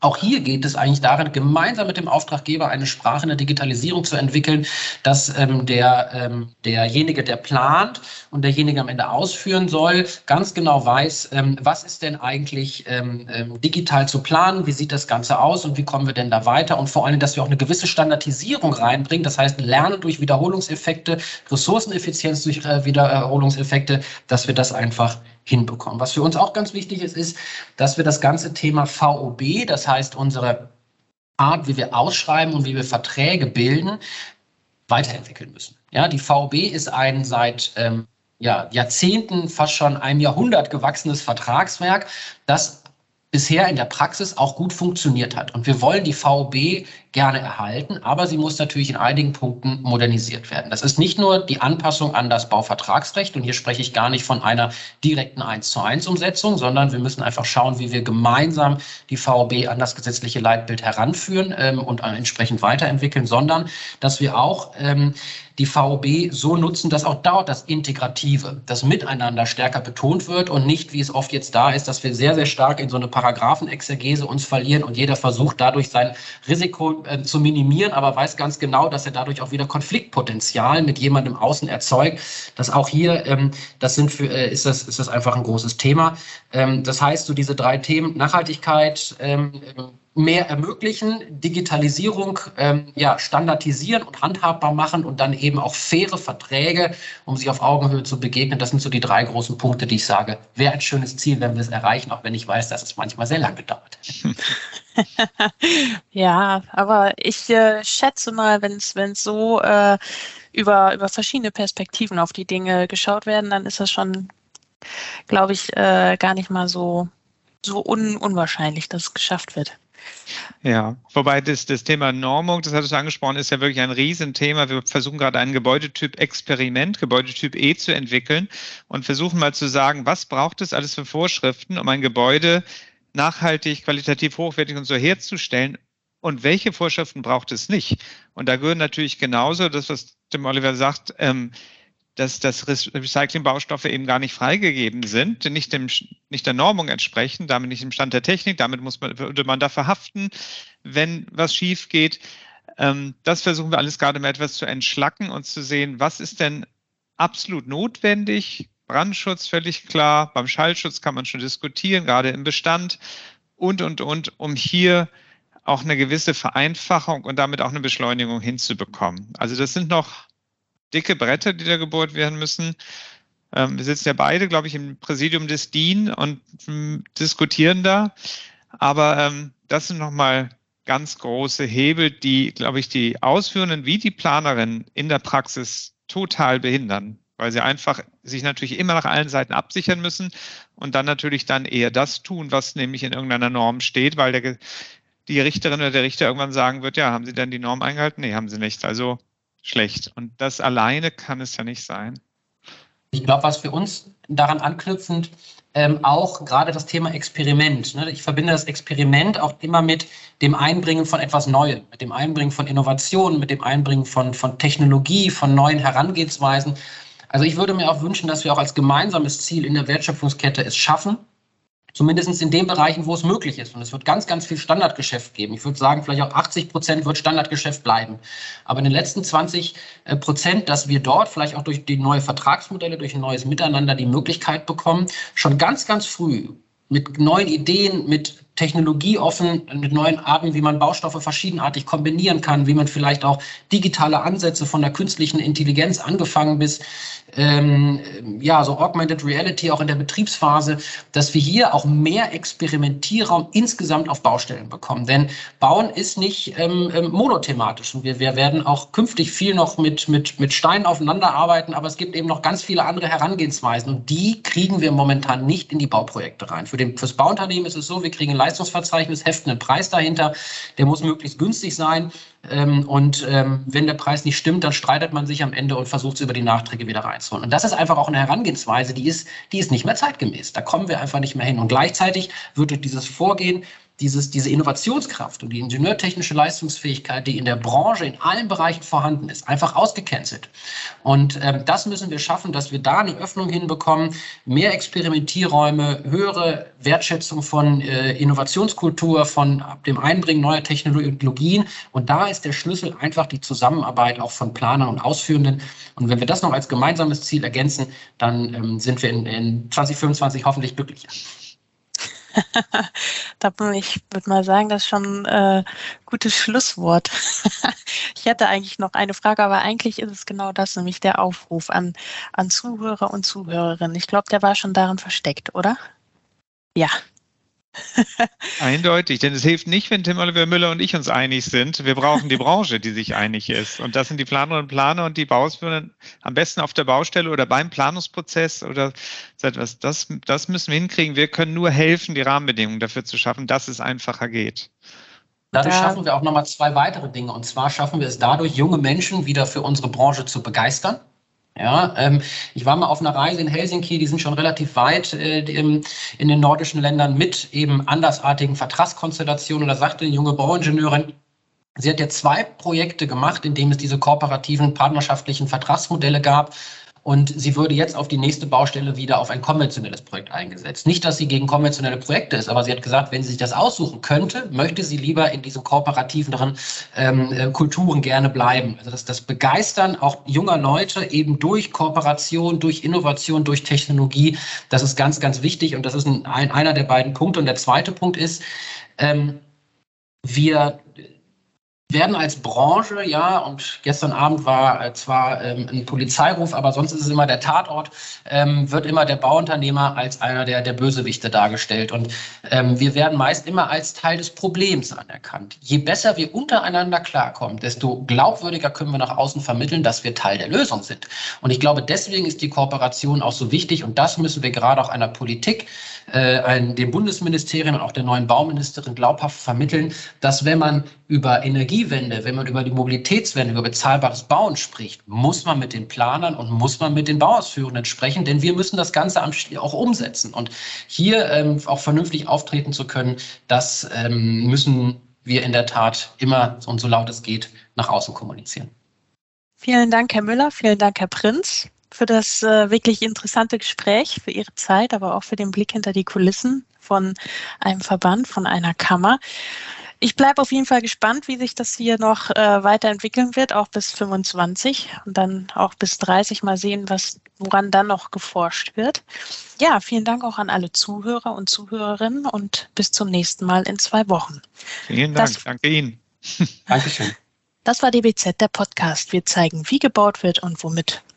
Auch hier geht es eigentlich darin, gemeinsam mit dem Auftraggeber eine Sprache in der Digitalisierung zu entwickeln, dass ähm, der, ähm, derjenige, der plant und derjenige am Ende ausführen soll, ganz genau weiß, ähm, was ist denn eigentlich ähm, ähm, digital zu planen, wie sieht das Ganze aus und wie kommen wir denn da weiter und vor allem, dass wir auch eine gewisse Standardisierung reinbringen, das heißt Lernen durch Wiederholungseffekte, Ressourceneffizienz durch äh, Wiederholungseffekte, dass wir das einfach hinbekommen. Was für uns auch ganz wichtig ist, ist, dass wir das ganze Thema VOB, das heißt unsere Art, wie wir ausschreiben und wie wir Verträge bilden, weiterentwickeln müssen. Ja, die VOB ist ein seit ähm, ja, Jahrzehnten, fast schon einem Jahrhundert gewachsenes Vertragswerk, das bisher in der Praxis auch gut funktioniert hat. Und wir wollen die VOB gerne erhalten, aber sie muss natürlich in einigen Punkten modernisiert werden. Das ist nicht nur die Anpassung an das Bauvertragsrecht, und hier spreche ich gar nicht von einer direkten 1 zu 1 Umsetzung, sondern wir müssen einfach schauen, wie wir gemeinsam die VOB an das gesetzliche Leitbild heranführen ähm, und entsprechend weiterentwickeln, sondern dass wir auch ähm, die VOB so nutzen, dass auch dort das Integrative, das Miteinander stärker betont wird und nicht, wie es oft jetzt da ist, dass wir sehr, sehr stark in so eine Paragraphenexegese uns verlieren und jeder versucht dadurch sein Risiko äh, zu minimieren, aber weiß ganz genau, dass er dadurch auch wieder Konfliktpotenzial mit jemandem außen erzeugt. Das auch hier, ähm, das sind für, äh, ist das, ist das einfach ein großes Thema. Ähm, das heißt, so diese drei Themen, Nachhaltigkeit, ähm, mehr ermöglichen, Digitalisierung ähm, ja, standardisieren und handhabbar machen und dann eben auch faire Verträge, um sich auf Augenhöhe zu begegnen. Das sind so die drei großen Punkte, die ich sage, wäre ein schönes Ziel, wenn wir es erreichen, auch wenn ich weiß, dass es manchmal sehr lange dauert. ja, aber ich äh, schätze mal, wenn es so äh, über, über verschiedene Perspektiven auf die Dinge geschaut werden, dann ist das schon, glaube ich, äh, gar nicht mal so, so un unwahrscheinlich, dass es geschafft wird. Ja, wobei das, das Thema Normung, das hattest du angesprochen, ist ja wirklich ein Riesenthema. Wir versuchen gerade einen Gebäudetyp Experiment, Gebäudetyp E zu entwickeln und versuchen mal zu sagen, was braucht es alles für Vorschriften, um ein Gebäude nachhaltig, qualitativ hochwertig und so herzustellen und welche Vorschriften braucht es nicht? Und da gehören natürlich genauso, das, was Tim Oliver sagt, ähm, dass, dass Recyclingbaustoffe eben gar nicht freigegeben sind, nicht, dem, nicht der Normung entsprechen, damit nicht im Stand der Technik, damit muss man, würde man da verhaften, wenn was schief geht. Ähm, das versuchen wir alles gerade mal etwas zu entschlacken und zu sehen, was ist denn absolut notwendig. Brandschutz völlig klar, beim Schallschutz kann man schon diskutieren, gerade im Bestand und, und, und, um hier auch eine gewisse Vereinfachung und damit auch eine Beschleunigung hinzubekommen. Also das sind noch dicke Bretter, die da gebohrt werden müssen. Ähm, wir sitzen ja beide, glaube ich, im Präsidium des DIN und ähm, diskutieren da. Aber ähm, das sind nochmal ganz große Hebel, die, glaube ich, die Ausführenden wie die Planerinnen in der Praxis total behindern, weil sie einfach sich natürlich immer nach allen Seiten absichern müssen und dann natürlich dann eher das tun, was nämlich in irgendeiner Norm steht, weil der, die Richterin oder der Richter irgendwann sagen wird, ja, haben Sie denn die Norm eingehalten? Nee, haben Sie nicht. Also schlecht. Und das alleine kann es ja nicht sein. Ich glaube, was für uns daran anknüpfend ähm, auch gerade das Thema Experiment. Ne? Ich verbinde das Experiment auch immer mit dem Einbringen von etwas Neuem, mit dem Einbringen von Innovationen, mit dem Einbringen von, von Technologie, von neuen Herangehensweisen. Also ich würde mir auch wünschen, dass wir auch als gemeinsames Ziel in der Wertschöpfungskette es schaffen, Zumindest in den Bereichen, wo es möglich ist. Und es wird ganz, ganz viel Standardgeschäft geben. Ich würde sagen, vielleicht auch 80 Prozent wird Standardgeschäft bleiben. Aber in den letzten 20 äh, Prozent, dass wir dort vielleicht auch durch die neue Vertragsmodelle, durch ein neues Miteinander die Möglichkeit bekommen, schon ganz, ganz früh mit neuen Ideen, mit technologieoffen, mit neuen Arten, wie man Baustoffe verschiedenartig kombinieren kann, wie man vielleicht auch digitale Ansätze von der künstlichen Intelligenz angefangen bis ähm, ja, so Augmented Reality auch in der Betriebsphase, dass wir hier auch mehr Experimentierraum insgesamt auf Baustellen bekommen. Denn Bauen ist nicht ähm, ähm, monothematisch und wir, wir werden auch künftig viel noch mit, mit, mit Steinen aufeinander arbeiten, aber es gibt eben noch ganz viele andere Herangehensweisen und die kriegen wir momentan nicht in die Bauprojekte rein. Für den, fürs Bauunternehmen ist es so, wir kriegen ein Leistungsverzeichnis, heften einen Preis dahinter, der muss möglichst günstig sein ähm, und ähm, wenn der Preis nicht stimmt, dann streitet man sich am Ende und versucht es über die Nachträge wieder reinzuholen. Und das ist einfach auch eine Herangehensweise, die ist, die ist nicht mehr zeitgemäß. Da kommen wir einfach nicht mehr hin. Und gleichzeitig wird durch dieses Vorgehen dieses, diese Innovationskraft und die ingenieurtechnische Leistungsfähigkeit, die in der Branche in allen Bereichen vorhanden ist, einfach ausgecancelt. Und ähm, das müssen wir schaffen, dass wir da eine Öffnung hinbekommen, mehr Experimentierräume, höhere Wertschätzung von äh, Innovationskultur, von dem Einbringen neuer Technologien. Und da ist der Schlüssel einfach die Zusammenarbeit auch von Planern und Ausführenden. Und wenn wir das noch als gemeinsames Ziel ergänzen, dann ähm, sind wir in, in 2025 hoffentlich glücklicher. ich würde mal sagen, das ist schon ein äh, gutes Schlusswort. ich hätte eigentlich noch eine Frage, aber eigentlich ist es genau das, nämlich der Aufruf an, an Zuhörer und Zuhörerinnen. Ich glaube, der war schon darin versteckt, oder? Ja. Eindeutig, denn es hilft nicht, wenn Tim Oliver Müller und ich uns einig sind. Wir brauchen die Branche, die sich einig ist. Und das sind die Planerinnen und Planer und die Bauausführenden am besten auf der Baustelle oder beim Planungsprozess oder so etwas. Das, das müssen wir hinkriegen. Wir können nur helfen, die Rahmenbedingungen dafür zu schaffen, dass es einfacher geht. Dadurch schaffen wir auch nochmal zwei weitere Dinge. Und zwar schaffen wir es dadurch, junge Menschen wieder für unsere Branche zu begeistern. Ja, ähm, ich war mal auf einer Reise in Helsinki, die sind schon relativ weit äh, in, in den nordischen Ländern mit eben andersartigen Vertragskonstellationen. Und da sagte eine junge Bauingenieurin, sie hat ja zwei Projekte gemacht, in denen es diese kooperativen partnerschaftlichen Vertragsmodelle gab. Und sie würde jetzt auf die nächste Baustelle wieder auf ein konventionelles Projekt eingesetzt. Nicht, dass sie gegen konventionelle Projekte ist, aber sie hat gesagt, wenn sie sich das aussuchen könnte, möchte sie lieber in diesen kooperativeren ähm, äh, Kulturen gerne bleiben. Also das, das Begeistern auch junger Leute eben durch Kooperation, durch Innovation, durch Technologie, das ist ganz, ganz wichtig und das ist ein einer der beiden Punkte. Und der zweite Punkt ist, ähm, wir werden als Branche, ja, und gestern Abend war äh, zwar ähm, ein Polizeiruf, aber sonst ist es immer der Tatort, ähm, wird immer der Bauunternehmer als einer der, der Bösewichte dargestellt. Und ähm, wir werden meist immer als Teil des Problems anerkannt. Je besser wir untereinander klarkommen, desto glaubwürdiger können wir nach außen vermitteln, dass wir Teil der Lösung sind. Und ich glaube, deswegen ist die Kooperation auch so wichtig und das müssen wir gerade auch einer Politik, äh, ein, dem Bundesministerium und auch der neuen Bauministerin glaubhaft vermitteln, dass wenn man über Energiewende, wenn man über die Mobilitätswende, über bezahlbares Bauen spricht, muss man mit den Planern und muss man mit den Bauausführenden sprechen, denn wir müssen das Ganze auch umsetzen. Und hier ähm, auch vernünftig auftreten zu können, das ähm, müssen wir in der Tat immer und so laut es geht nach außen kommunizieren. Vielen Dank, Herr Müller. Vielen Dank, Herr Prinz für das äh, wirklich interessante Gespräch, für Ihre Zeit, aber auch für den Blick hinter die Kulissen von einem Verband, von einer Kammer. Ich bleibe auf jeden Fall gespannt, wie sich das hier noch äh, weiterentwickeln wird, auch bis 25 und dann auch bis 30 mal sehen, was, woran dann noch geforscht wird. Ja, vielen Dank auch an alle Zuhörer und Zuhörerinnen und bis zum nächsten Mal in zwei Wochen. Vielen Dank, das, danke Ihnen. Dankeschön. Das war DBZ, der Podcast. Wir zeigen, wie gebaut wird und womit.